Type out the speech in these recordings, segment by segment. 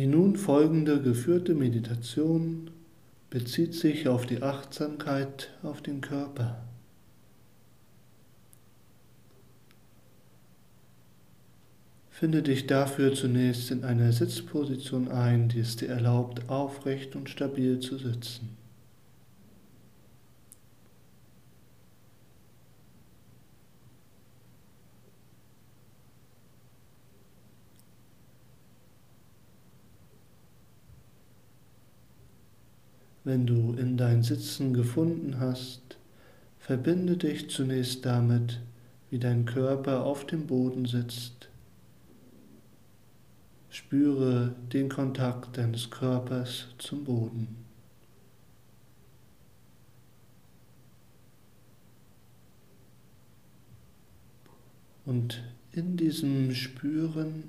Die nun folgende geführte Meditation bezieht sich auf die Achtsamkeit auf den Körper. Finde dich dafür zunächst in einer Sitzposition ein, die es dir erlaubt, aufrecht und stabil zu sitzen. Wenn du in dein Sitzen gefunden hast, verbinde dich zunächst damit, wie dein Körper auf dem Boden sitzt. Spüre den Kontakt deines Körpers zum Boden. Und in diesem Spüren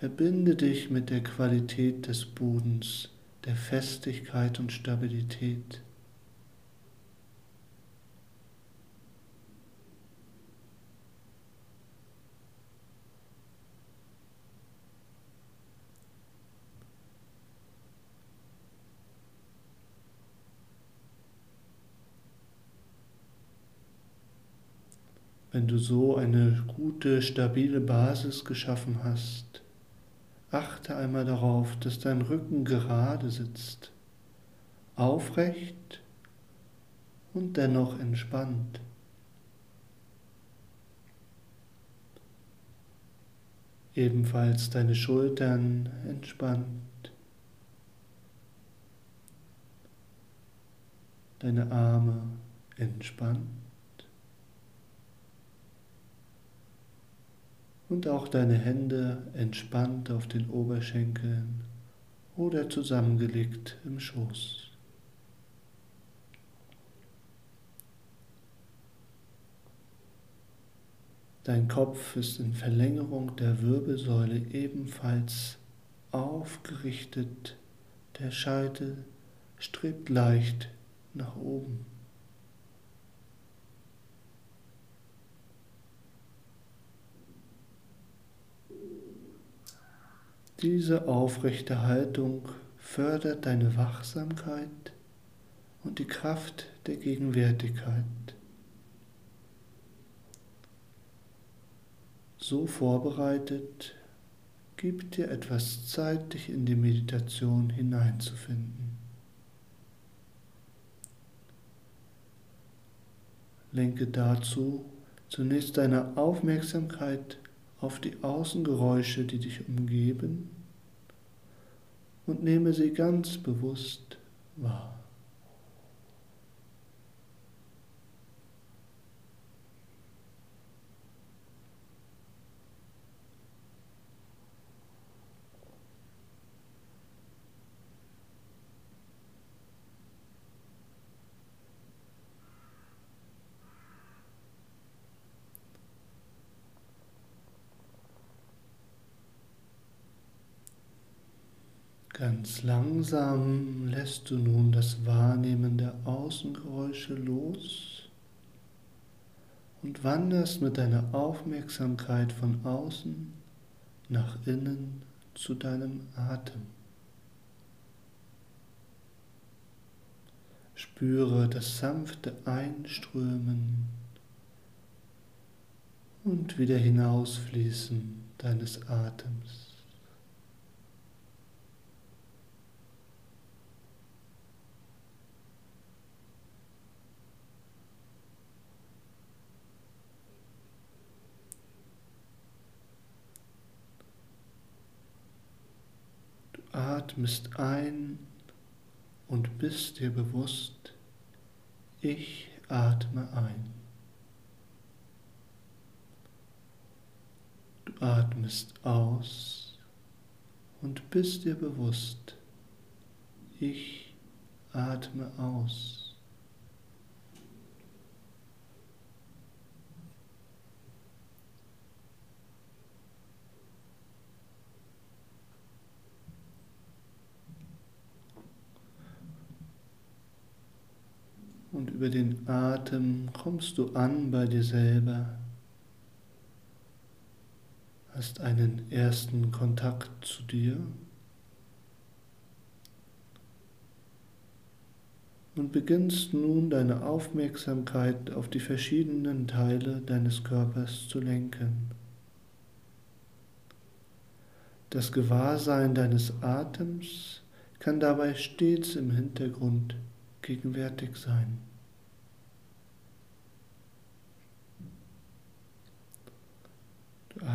verbinde dich mit der Qualität des Bodens der Festigkeit und Stabilität. Wenn du so eine gute, stabile Basis geschaffen hast, Achte einmal darauf, dass dein Rücken gerade sitzt, aufrecht und dennoch entspannt. Ebenfalls deine Schultern entspannt, deine Arme entspannt. Und auch deine Hände entspannt auf den Oberschenkeln oder zusammengelegt im Schoß. Dein Kopf ist in Verlängerung der Wirbelsäule ebenfalls aufgerichtet, der Scheitel strebt leicht nach oben. Diese aufrechte Haltung fördert deine Wachsamkeit und die Kraft der Gegenwärtigkeit. So vorbereitet, gib dir etwas Zeit, dich in die Meditation hineinzufinden. Lenke dazu zunächst deine Aufmerksamkeit auf die Außengeräusche, die dich umgeben und nehme sie ganz bewusst wahr. Ganz langsam lässt du nun das Wahrnehmen der Außengeräusche los und wanderst mit deiner Aufmerksamkeit von außen nach innen zu deinem Atem. Spüre das sanfte Einströmen und wieder hinausfließen deines Atems. Atmest ein und bist dir bewusst, ich atme ein. Du atmest aus und bist dir bewusst, ich atme aus. Über den Atem kommst du an bei dir selber, hast einen ersten Kontakt zu dir und beginnst nun deine Aufmerksamkeit auf die verschiedenen Teile deines Körpers zu lenken. Das Gewahrsein deines Atems kann dabei stets im Hintergrund gegenwärtig sein.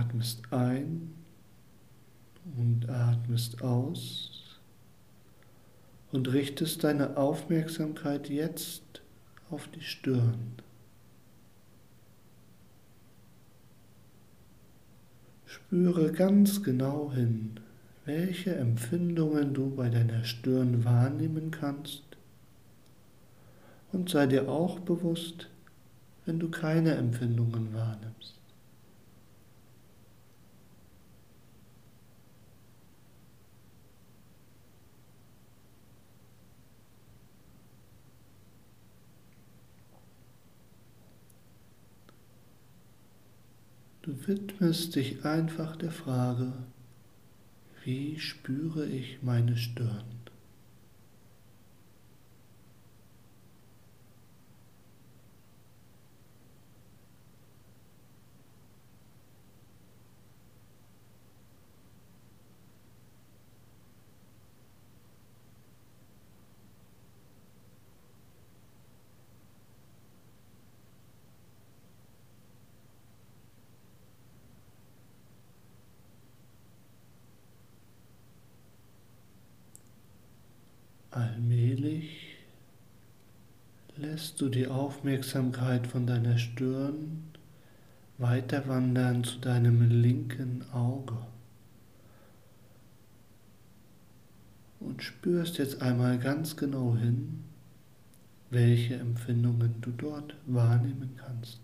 Atmest ein und atmest aus und richtest deine Aufmerksamkeit jetzt auf die Stirn. Spüre ganz genau hin, welche Empfindungen du bei deiner Stirn wahrnehmen kannst und sei dir auch bewusst, wenn du keine Empfindungen wahrnimmst. Du widmest dich einfach der Frage, wie spüre ich meine Stirn? Allmählich lässt du die Aufmerksamkeit von deiner Stirn weiter wandern zu deinem linken Auge und spürst jetzt einmal ganz genau hin, welche Empfindungen du dort wahrnehmen kannst.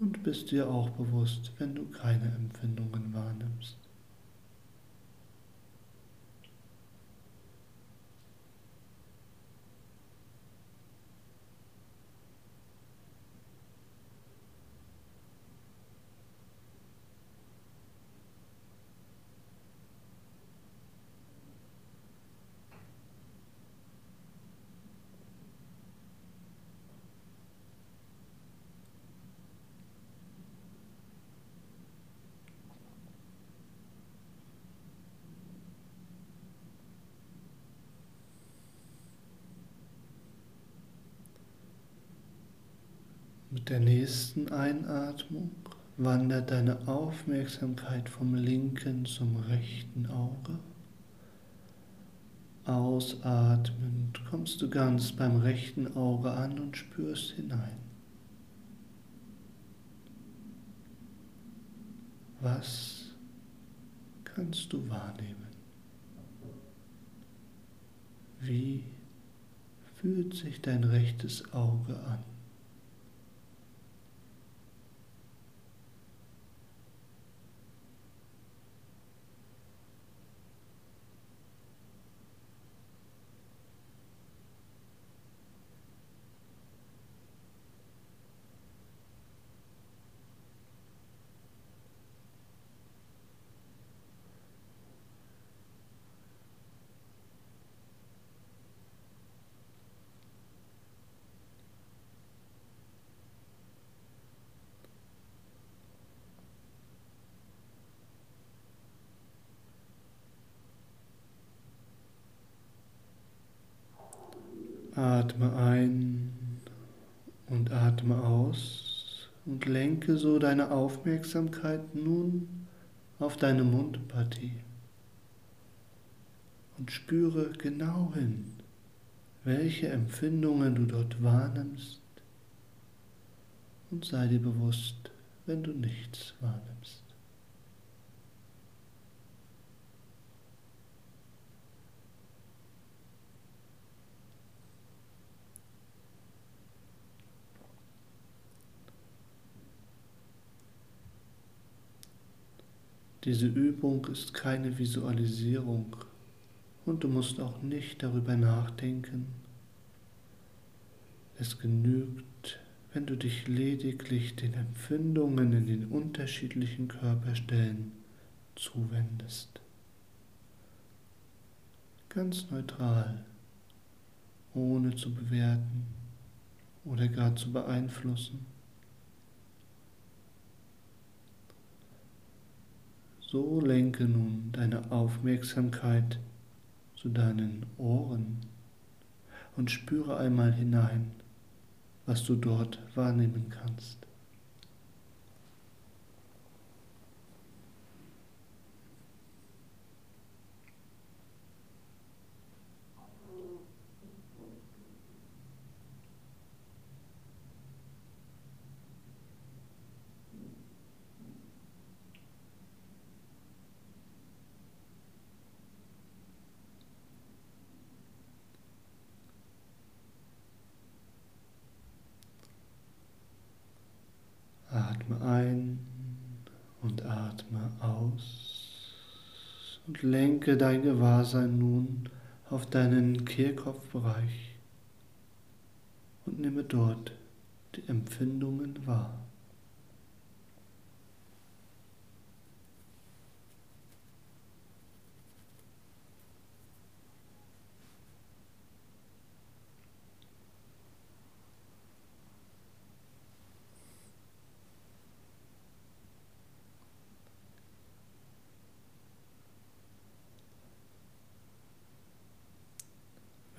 Und bist dir auch bewusst, wenn du keine Empfindungen wahrnimmst. Der nächsten Einatmung wandert deine Aufmerksamkeit vom linken zum rechten Auge. Ausatmend kommst du ganz beim rechten Auge an und spürst hinein. Was kannst du wahrnehmen? Wie fühlt sich dein rechtes Auge an? Atme ein und atme aus und lenke so deine Aufmerksamkeit nun auf deine Mundpartie und spüre genau hin, welche Empfindungen du dort wahrnimmst und sei dir bewusst, wenn du nichts wahrnimmst. Diese Übung ist keine Visualisierung und du musst auch nicht darüber nachdenken. Es genügt, wenn du dich lediglich den Empfindungen in den unterschiedlichen Körperstellen zuwendest. ganz neutral, ohne zu bewerten oder gar zu beeinflussen. So lenke nun deine Aufmerksamkeit zu deinen Ohren und spüre einmal hinein, was du dort wahrnehmen kannst. Atme ein und atme aus und lenke dein Gewahrsein nun auf deinen Kehlkopfbereich und nehme dort die Empfindungen wahr.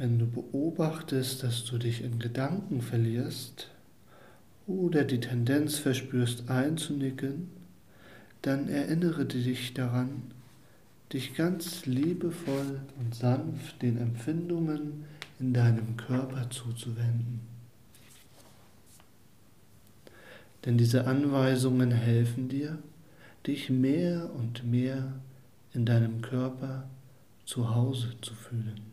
Wenn du beobachtest, dass du dich in Gedanken verlierst oder die Tendenz verspürst einzunicken, dann erinnere dich daran, dich ganz liebevoll und sanft den Empfindungen in deinem Körper zuzuwenden. Denn diese Anweisungen helfen dir, dich mehr und mehr in deinem Körper zu Hause zu fühlen.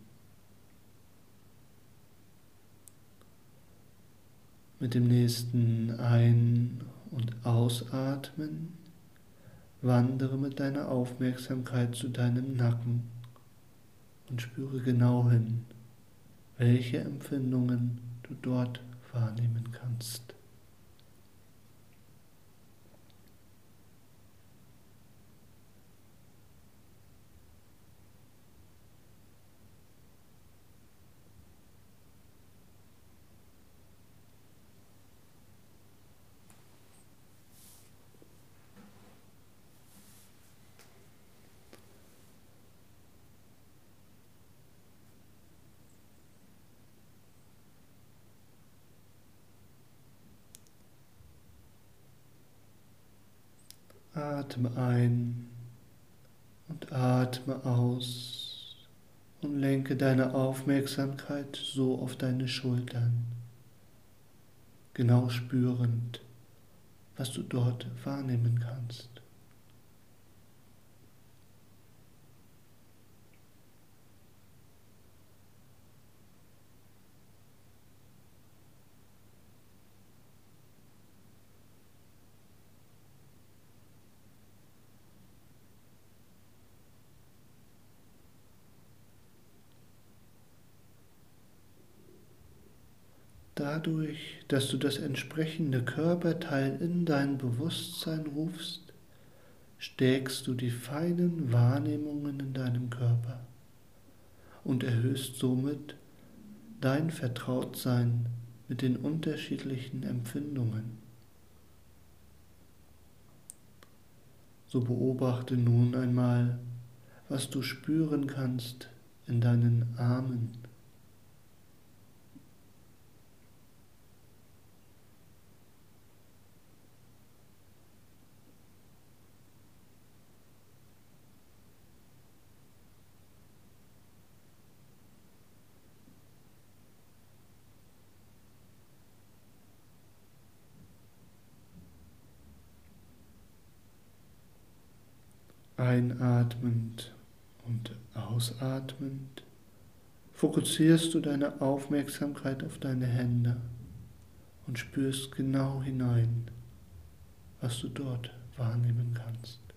Mit dem nächsten Ein- und Ausatmen wandere mit deiner Aufmerksamkeit zu deinem Nacken und spüre genau hin, welche Empfindungen du dort wahrnehmen kannst. Atme ein und atme aus und lenke deine Aufmerksamkeit so auf deine Schultern, genau spürend, was du dort wahrnehmen kannst. Dadurch, dass du das entsprechende Körperteil in dein Bewusstsein rufst, stärkst du die feinen Wahrnehmungen in deinem Körper und erhöhst somit dein Vertrautsein mit den unterschiedlichen Empfindungen. So beobachte nun einmal, was du spüren kannst in deinen Armen Einatmend und ausatmend fokussierst du deine Aufmerksamkeit auf deine Hände und spürst genau hinein, was du dort wahrnehmen kannst.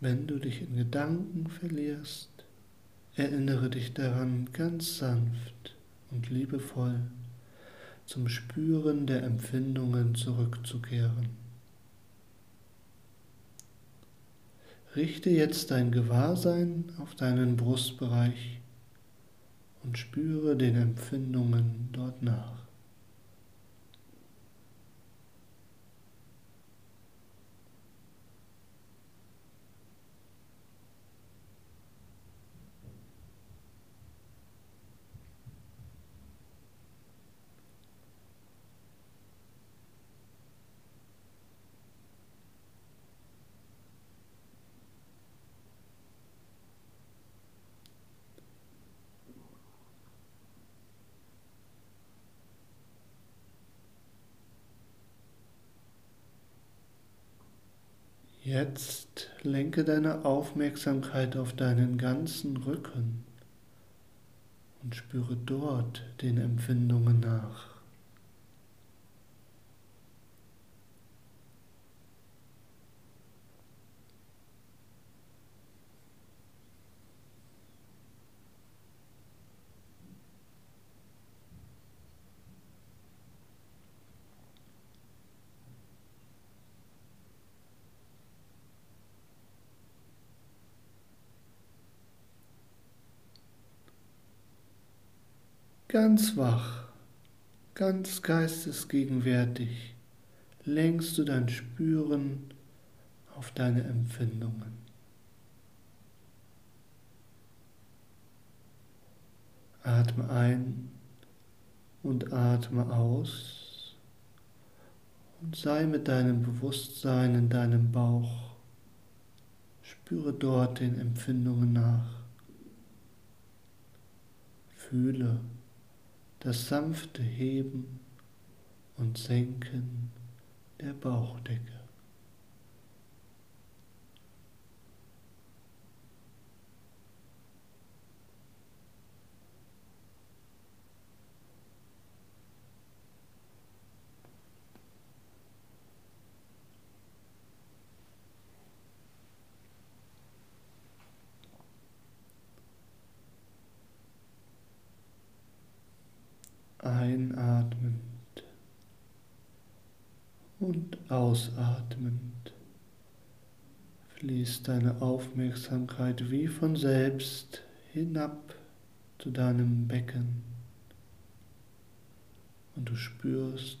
Wenn du dich in Gedanken verlierst, erinnere dich daran ganz sanft und liebevoll zum Spüren der Empfindungen zurückzukehren. Richte jetzt dein Gewahrsein auf deinen Brustbereich und spüre den Empfindungen dort nach. Jetzt lenke deine Aufmerksamkeit auf deinen ganzen Rücken und spüre dort den Empfindungen nach. Ganz wach, ganz geistesgegenwärtig lenkst du dein Spüren auf deine Empfindungen. Atme ein und atme aus und sei mit deinem Bewusstsein in deinem Bauch. Spüre dort den Empfindungen nach. Fühle, das sanfte Heben und Senken der Bauchdecke. einatmend und ausatmend fließt deine Aufmerksamkeit wie von selbst hinab zu deinem Becken und du spürst,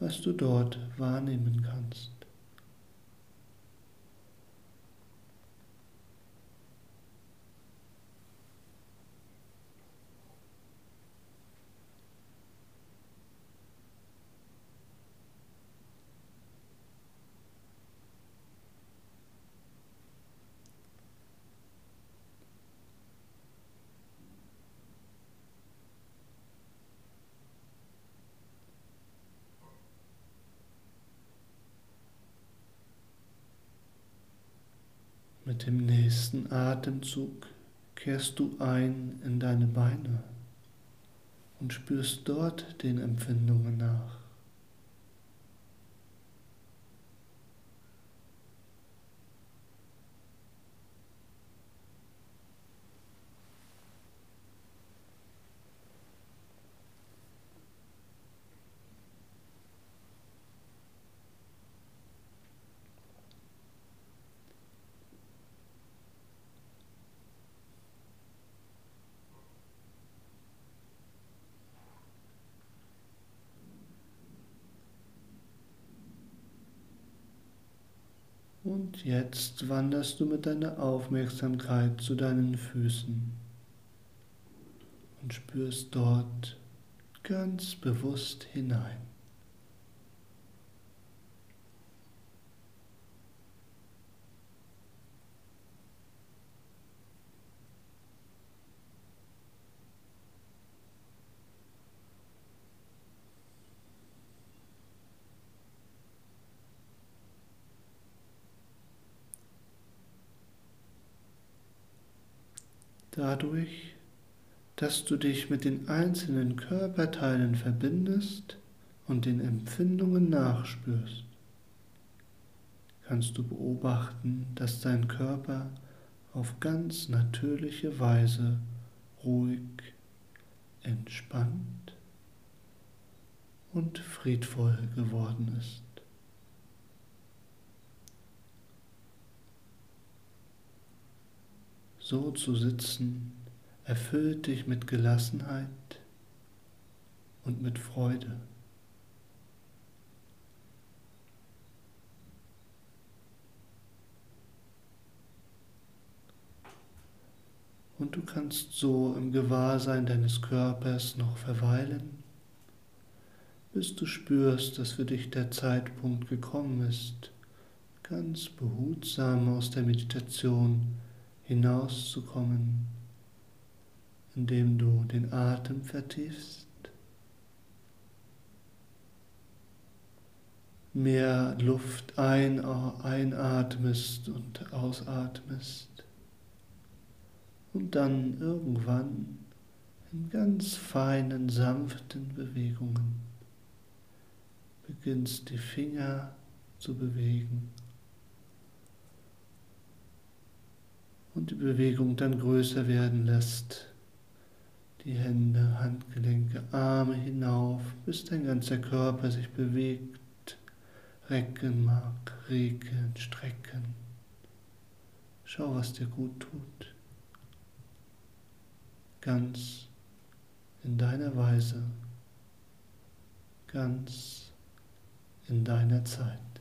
was du dort wahrnehmen kannst. Mit dem nächsten Atemzug kehrst du ein in deine Beine und spürst dort den Empfindungen nach. Jetzt wanderst du mit deiner Aufmerksamkeit zu deinen Füßen und spürst dort ganz bewusst hinein. Dadurch, dass du dich mit den einzelnen Körperteilen verbindest und den Empfindungen nachspürst, kannst du beobachten, dass dein Körper auf ganz natürliche Weise ruhig, entspannt und friedvoll geworden ist. So zu sitzen erfüllt dich mit Gelassenheit und mit Freude. Und du kannst so im Gewahrsein deines Körpers noch verweilen, bis du spürst, dass für dich der Zeitpunkt gekommen ist, ganz behutsam aus der Meditation hinauszukommen, indem du den Atem vertiefst, mehr Luft ein, einatmest und ausatmest und dann irgendwann in ganz feinen, sanften Bewegungen beginnst die Finger zu bewegen und die Bewegung dann größer werden lässt. Die Hände, Handgelenke, Arme hinauf, bis dein ganzer Körper sich bewegt. Recken mag, regeln, strecken. Schau, was dir gut tut. Ganz in deiner Weise, ganz in deiner Zeit.